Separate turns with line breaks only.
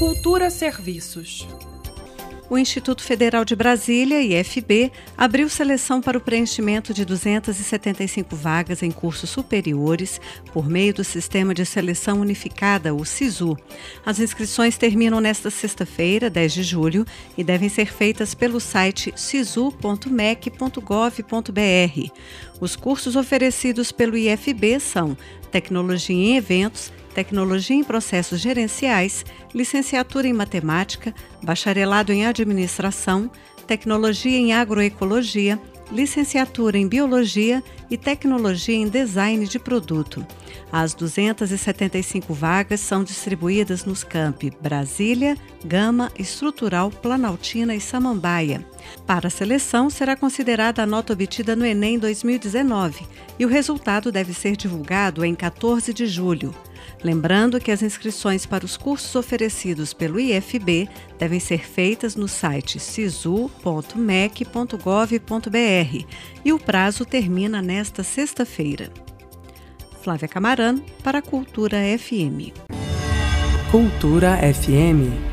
Cultura Serviços.
O Instituto Federal de Brasília, IFB, abriu seleção para o preenchimento de 275 vagas em cursos superiores por meio do Sistema de Seleção Unificada, o SISU. As inscrições terminam nesta sexta-feira, 10 de julho, e devem ser feitas pelo site sisu.mec.gov.br. Os cursos oferecidos pelo IFB são Tecnologia em Eventos, Tecnologia em Processos Gerenciais, Licenciatura em Matemática, Bacharelado em Administração, Tecnologia em Agroecologia, Licenciatura em Biologia e Tecnologia em Design de Produto. As 275 vagas são distribuídas nos campi Brasília, Gama, Estrutural, Planaltina e Samambaia. Para a seleção, será considerada a nota obtida no Enem 2019 e o resultado deve ser divulgado em 14 de julho. Lembrando que as inscrições para os cursos oferecidos pelo IFB devem ser feitas no site sisu.mec.gov.br e o prazo termina nesta sexta-feira. Flávia Camarano, para a Cultura FM.
Cultura FM